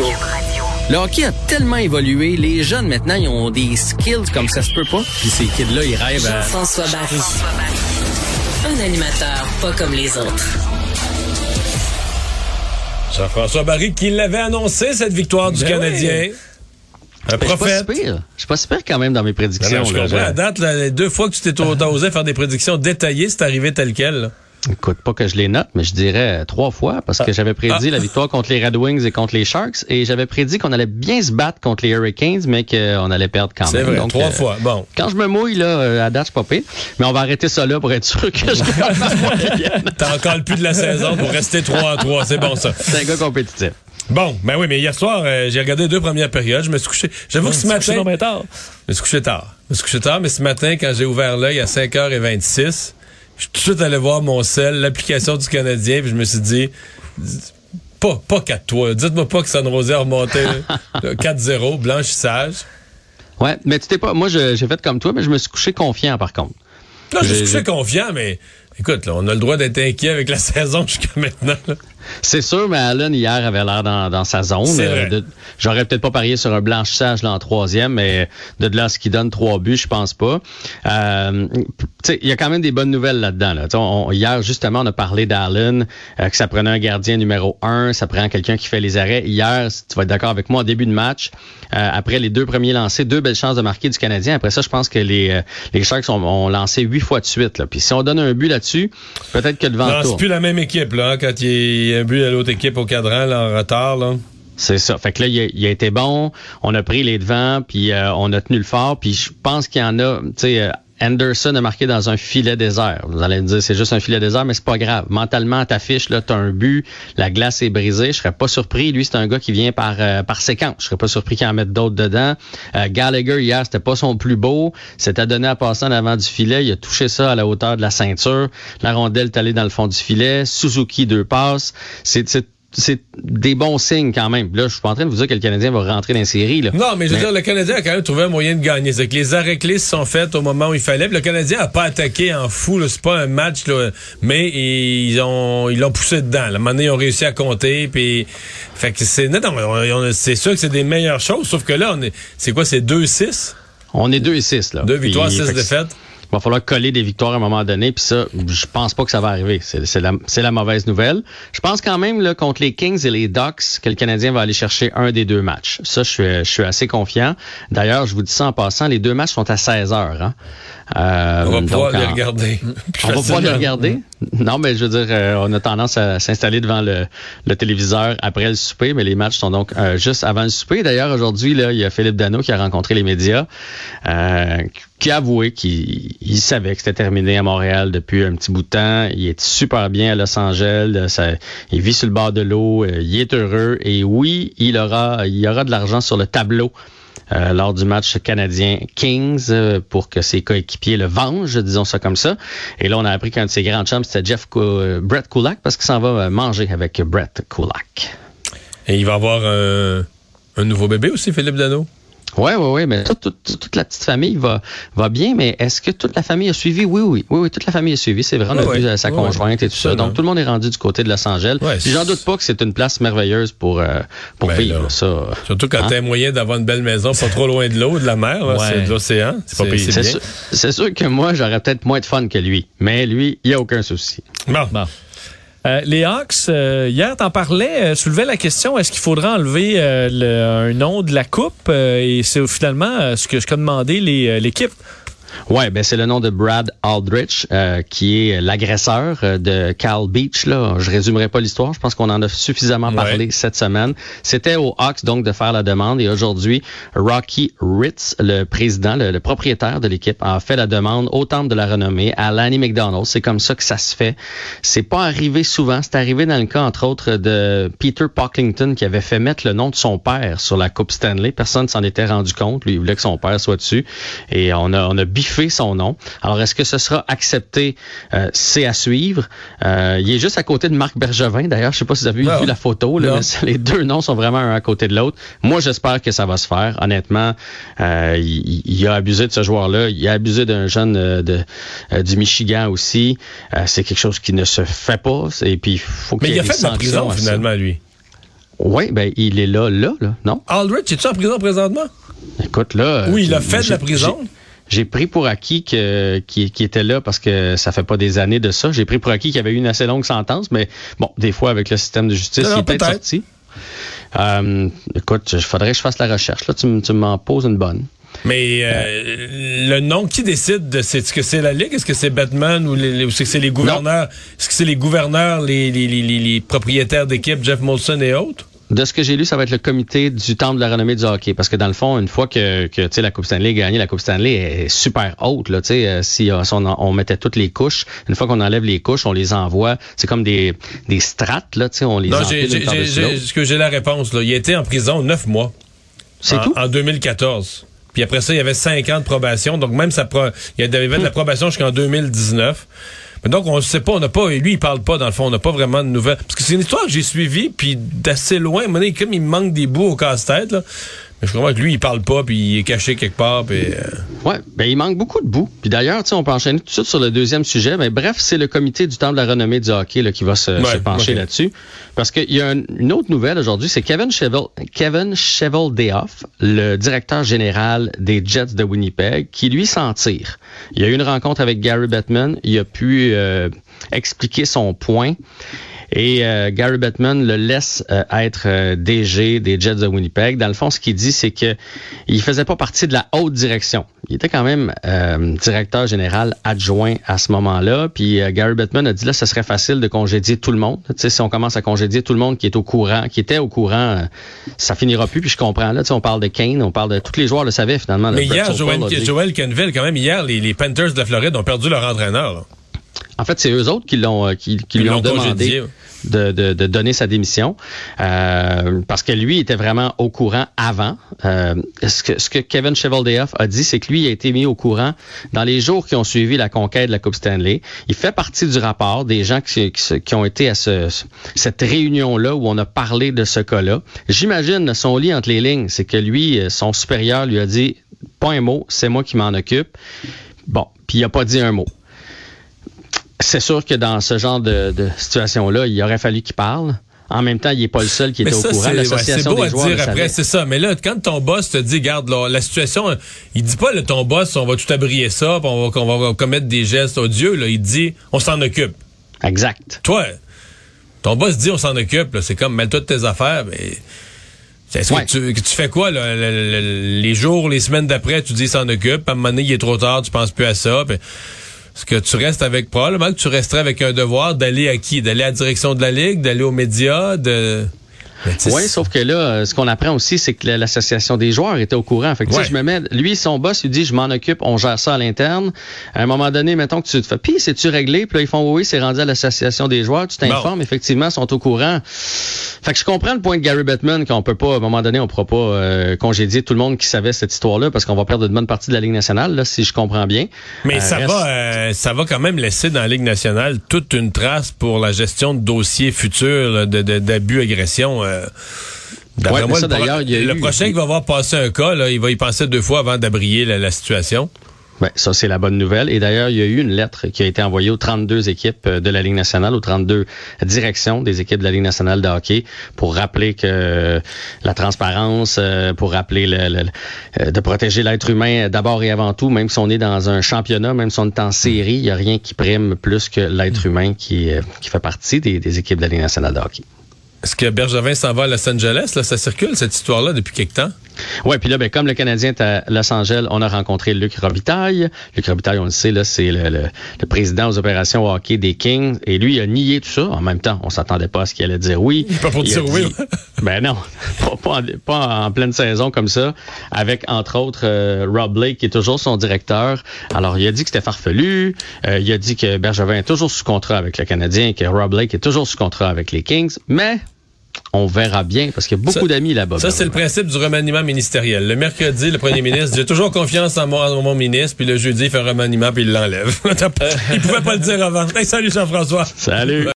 Radio. Le hockey a tellement évolué, les jeunes maintenant, ils ont des skills comme ça se peut pas. Puis ces kids-là, ils rêvent à... Jean-François Barry. Un animateur pas comme les autres. Jean-François Barry qui l'avait annoncé, cette victoire du Ben Canadien. Un Ben, je suis prophète. pas si pire. Je suis pas si pire quand même dans mes prédictions. non, je là. comprends. Je- À date, là, les deux fois que tu t'es osé faire des prédictions détaillées, c'est arrivé tel quel. là. Écoute, pas que je les note, mais je dirais trois fois parce que j'avais prédit Ah. la victoire contre les Red Wings et contre les Sharks et j'avais prédit qu'on allait bien se battre contre les Hurricanes, mais qu'on allait perdre quand C'est même. vrai, Donc, trois euh, fois. Bon. Quand je me mouille, là, euh, à date, c'est pas pire. Mais on va arrêter ça là pour être sûr que je. T'as encore le plus de la saison pour rester 3 à 3. C'est bon, ça. C'est un gars compétitif. Bon, ben oui, mais hier soir, euh, j'ai regardé deux premières périodes. Je me suis couché. J'avoue que ce matin. non, mais tard. Je me suis couché tard. Je me suis couché tard, mais ce matin, quand j'ai ouvert l'œil à 5h26, je suis tout de suite allé voir mon sel, l'application du Canadien, puis je me suis dit, pas, pas 4-3. Dites-moi pas que San Jose a remonté là, 4-0, blanchissage. Ouais, mais tu t'es pas. Moi, j'ai fait comme toi, mais je me suis couché confiant par contre. Là, je J'ai- suis couché confiant, mais écoute, là, on a le droit d'être inquiet avec la saison jusqu'à maintenant. là. C'est sûr, mais Allen hier avait l'air dans, dans sa zone. Euh, J'aurais peut-être pas parié sur un blanchissage là, en troisième, mais de là ce qui donne trois buts, je pense pas. Euh, il y a quand même des bonnes nouvelles là-dedans. Là. On, hier, justement, on a parlé d'Allen, euh, que ça prenait un gardien numéro un, ça prend quelqu'un qui fait les arrêts. Hier, tu vas être d'accord avec moi, en début de match, euh, après les deux premiers lancés, deux belles chances de marquer du Canadien. Après ça, je pense que les, les Sharks ont, ont lancé huit fois de suite. Là. Puis si on donne un but là-dessus, peut-être que le vent Non, c'est plus la même équipe, là, hein, quand il y a un but à l'autre équipe au cadran, là, en retard, là. C'est ça. Fait que là, il a, été bon. On a pris les devants, puis euh, on a tenu le fort. Puis je pense qu'il y en a. Tu sais, euh, Anderson a marqué dans un filet désert. Vous allez me dire, c'est juste un filet désert, mais c'est pas grave. Mentalement, à ta fiche, là, t'as un but, la glace est brisée. Je serais pas surpris. Lui, c'est un gars qui vient par euh, par séquence. Je serais pas surpris qu'il en mette d'autres dedans. Euh, Gallagher hier, c'était pas son plus beau. C'était donné à passer en avant du filet. Il a touché ça à la hauteur de la ceinture. La rondelle est allée dans le fond du filet. Suzuki deux passes. C'est c'est des bons signes quand même. Là, je suis pas en train de vous dire que le Canadien va rentrer dans les séries. Là. Non, mais je veux dire, le Canadien a quand même trouvé un moyen de gagner. C'est que les arrêts clés se sont faits au moment où il fallait. Puis le Canadien a pas attaqué en fou. là. C'est pas un match, là, mais ils ont ils l'ont poussé dedans. La monnaie, ils ont réussi à compter. Puis, fait que c'est non, non, on- on- c'est sûr que c'est des meilleures choses. Sauf que là, on est, c'est quoi, c'est 2-6, On est 2 et 6. Là. deux victoires, Puis, 6 fait que défaites. Il va falloir coller des victoires à un moment donné, puis ça, je pense pas que ça va arriver. C'est c'est la, c'est la mauvaise nouvelle. Je pense quand même là, contre les Kings et les Ducks que le Canadien va aller chercher un des deux matchs. Ça, je suis, je suis assez confiant. D'ailleurs, je vous dis ça en passant, les deux matchs sont à 16 heures. Hein? Euh, On va donc, pouvoir les en- regarder. On va pouvoir les regarder. Non, mais je veux dire, euh, on a tendance à s'installer devant le, le téléviseur après le souper, mais les matchs sont donc euh, juste avant le souper. D'ailleurs, aujourd'hui, là, il y a Philippe Dano qui a rencontré les médias, euh, qui a avoué qu'il il savait que c'était terminé à Montréal depuis un petit bout de temps. Il est super bien à Los Angeles. Il vit sur le bord de l'eau. euh, il est heureux. Et oui, il aura, il aura de l'argent sur le tableau euh, lors du match canadien Kings euh, pour que ses coéquipiers le vengent, disons ça comme ça. Et là, on a appris qu'un de ses grands chums, c'était Jeff Brett Kulak parce qu'il s'en va manger avec Brett Kulak. Et il va avoir un nouveau bébé aussi, Philippe Dano? Ouais, ouais, ouais, mais toute, toute, toute la petite famille va, va bien, mais est-ce que toute la famille a suivi? Oui, oui, oui, oui, toute la famille a suivi. C'est vrai, on a vu euh, sa Ouais, conjointe et tout ça. Donc, tout le monde est rendu du côté de Los Angeles. J'en doute pas que c'est une place merveilleuse pour, euh, pour Ben vivre, là. ça. Surtout quand Hein? t'as moyen d'avoir une belle maison pas trop loin de l'eau, de la mer, là, Ouais. c'est de l'océan. C'est pas sûr, c'est sûr que moi, j'aurais peut-être moins de fun que lui. Mais lui, il n'y a aucun souci. Bon. Bon. Euh, les Hawks, euh, hier, t'en parlais, euh, soulevais la question est-ce qu'il faudra enlever euh, le- un nom de la coupe Euh, Et c'est finalement euh, ce que qu'a demandé l'équipe. Ouais, ben c'est le nom de Brad Aldrich, euh, qui est l'agresseur euh, de Cal Beach. Là, je résumerai pas l'histoire. Je pense qu'on en a suffisamment Ouais. parlé cette semaine. C'était aux Hawks donc de faire la demande et aujourd'hui, Rocky Ritz, le président, le, le propriétaire de l'équipe, a fait la demande au Temple de la Renommée à Lanny McDonald. C'est comme ça que ça se fait. C'est pas arrivé souvent. C'est arrivé dans le cas entre autres de Peter Pocklington qui avait fait mettre le nom de son père sur la Coupe Stanley. Personne s'en était rendu compte. Lui, il voulait que son père soit dessus et on a on a biffé son nom. Alors est-ce que ce sera accepté? Euh, C'est à suivre. Euh, il est juste à côté de Marc Bergevin. D'ailleurs, je sais pas si vous avez Non. vu la photo. Là, mais les deux noms sont vraiment un à côté de l'autre. Moi, j'espère que ça va se faire. Honnêtement, euh, il, il a abusé de ce joueur-là. Il a abusé d'un jeune de, du Michigan aussi. C'est quelque chose qui ne se fait pas. Et puis, faut Mais qu'il y il a fait de la prison, finalement, lui. Oui, ben il est là, là, là, non? Aldrich, es-tu en prison présentement? Écoute, là... Oui, il a fait de la j'ai- prison. J'ai- pris pour acquis que qui, qui était là parce que ça fait pas des années de ça. J'ai pris pour acquis qu'il y avait eu une assez longue sentence, mais bon, des fois avec le système de justice, Non, il est peut-être sorti. Euh, écoute, il faudrait que je fasse la recherche. Là, tu, tu m'en poses une bonne. Mais euh, le nom, qui décide de c'est est-ce que c'est la Ligue, est-ce que c'est Batman ou, les, ou est-ce que c'est les gouverneurs, est-ce que c'est les gouverneurs, les, les, les, les- les propriétaires d'équipe, Jeff Molson et autres? De ce que j'ai lu, ça va être le comité du temple de la renommée du hockey. Parce que dans le fond, une fois que, que la Coupe Stanley est gagnée, la Coupe Stanley est super haute. Là, euh, si, euh, on, mettait toutes les couches, une fois qu'on enlève les couches, on les envoie. C'est comme des, des strates, là, on les Non, j'ai, la réponse. Là. Il a été en prison neuf mois. C'est en, tout? En 2014. Puis après ça, il y avait cinq ans de probation. Donc même ça pro- il y avait de la probation jusqu'en 2019. Mais donc on ne sait pas, on n'a pas, et lui il parle pas dans le fond, on n'a pas vraiment de nouvelles. Parce que c'est une histoire que j'ai suivie, puis d'assez loin, donné, comme il manque des bouts au casse-tête, là. Mais je comprends que lui, il parle pas, puis il est caché quelque part, puis... euh, Ouais, ben il manque beaucoup de bouts. Puis d'ailleurs, on peut enchaîner tout de suite sur le deuxième sujet. Mais bref, c'est le comité du temple de la renommée du hockey là, qui va se, Ouais, se pencher là-dessus. Parce qu'il y a un- une autre nouvelle aujourd'hui, c'est Kevin Cheval, Kevin Cheveldayoff, le directeur général des Jets de Winnipeg, qui lui s'en tire. Il y a eu une rencontre avec Gary Bettman. Il a pu euh, expliquer son point. Et euh, Gary Bettman le laisse euh, être euh, DG des Jets de Winnipeg. Dans le fond, ce qu'il dit, c'est que il faisait pas partie de la haute direction. Il était quand même euh, directeur général adjoint à ce moment-là. Puis euh, Gary Bettman a dit là, ce serait facile de congédier tout le monde. Tu sais, si on commence à congédier tout le monde qui est au courant, qui était au courant, ça finira plus. Puis je comprends là. Tu sais, on parle de Kane, on parle de tous les joueurs le savaient finalement. Mais hier, Joel, Joel Kenville, quand même, hier, les, les Panthers de la Floride ont perdu leur entraîneur. là. En fait, c'est eux autres qui l'ont euh, qui, lui ont demandé de, de, de donner sa démission euh, parce que lui était vraiment au courant avant. Euh, ce, que, ce que Kevin Cheveldayoff a dit, c'est que lui a été mis au courant dans les jours qui ont suivi la conquête de la Coupe Stanley. Il fait partie du rapport des gens qui, qui, se- qui ont été à ce, cette réunion-là où on a parlé de ce cas-là. J'imagine son lit entre les lignes, c'est que lui, son supérieur lui a dit pas un mot, c'est moi qui m'en occupe. Bon, puis il a pas dit un mot. C'est sûr que dans ce genre de, de situation-là, il aurait fallu qu'il parle. En même temps, il n'est pas le seul qui était au courant. c'est ouais, c'est L'association beau des à joueurs dire après, c'est ça. Mais là, quand ton boss te dit, garde là, la situation, il dit pas, là, ton boss, on va tout abrier ça, on va, qu'on va commettre des gestes odieux. Là. Il dit, on s'en occupe. Exact. Toi, ton boss dit, on s'en occupe. C'est comme, mêle-toi de tes affaires. Mais est-ce Ouais. que, tu, que tu fais quoi là, le- le- le- les jours, les semaines d'après, tu dis, s'en occupe. À un moment donné, il est trop tard, tu penses plus à ça. Est-ce que tu restes avec, probablement que tu resterais avec un devoir d'aller à qui? D'aller à la direction de la Ligue, d'aller aux médias, de... Oui, sauf que là, euh, ce qu'on apprend aussi, c'est que l'association des joueurs était au courant. Fait que, Ouais. je me mets, lui, son boss, il dit, je m'en occupe, on gère ça à l'interne. À un moment donné, mettons que tu te fais, puis c'est-tu réglé? Puis là, ils font, oui, c'est rendu à l'association des joueurs. Tu t'informes, effectivement, ils sont au courant. Fait que je comprends le point de Gary Bettman qu'on peut pas, à un moment donné, on pourra pas euh, congédier tout le monde qui savait cette histoire-là parce qu'on va perdre une bonne partie de la Ligue nationale, là, si je comprends bien. Mais Euh, ça reste- va, euh, ça va quand même laisser dans la Ligue nationale toute une trace pour la gestion de dossiers futurs d'abus, agressions. Euh, Ouais, moi, ça, le, pro- d'ailleurs, il y a le eu- prochain qui va voir passer un cas, là, il va y penser deux fois avant d'abrier la, la situation. Ça, c'est la bonne nouvelle. Et d'ailleurs, il y a eu une lettre qui a été envoyée aux 32 équipes euh, de la Ligue nationale, aux 32 directions des équipes de la Ligue nationale de hockey pour rappeler que euh, la transparence, pour rappeler le, le- de protéger l'être humain d'abord et avant tout, même si on est dans un championnat, même si on est en série, il n'y a rien qui prime plus que l'être humain qui, qui fait partie des, des équipes de la Ligue nationale de hockey. Est-ce que Bergevin s'en va à Los Angeles? Là, ça circule, cette histoire-là, depuis quelque temps? Ouais, puis là, ben, comme le Canadien est à Los Angeles, on a rencontré Luc Robitaille. Luc Robitaille, on le sait, là, c'est le, le- le président aux opérations hockey des Kings. Et lui, il a nié tout ça. En même temps, on s'attendait pas à ce qu'il allait dire oui. Pas pour Il dire oui. ben non, pas, pas en, pas en pleine saison comme ça. Avec, entre autres, euh, Rob Blake, qui est toujours son directeur. Alors, il a dit que c'était farfelu. Euh, il a dit que Bergevin est toujours sous contrat avec le Canadien, que Rob Blake est toujours sous contrat avec les Kings. Mais... On verra bien, parce qu'il y a beaucoup d'amis là-bas. Ça, c'est le principe du remaniement ministériel. Le mercredi, le premier ministre dit toujours confiance en mon, en mon ministre, puis le jeudi, il fait un remaniement, puis il l'enlève. il pouvait pas le dire avant. Hey, salut Jean-François. Salut!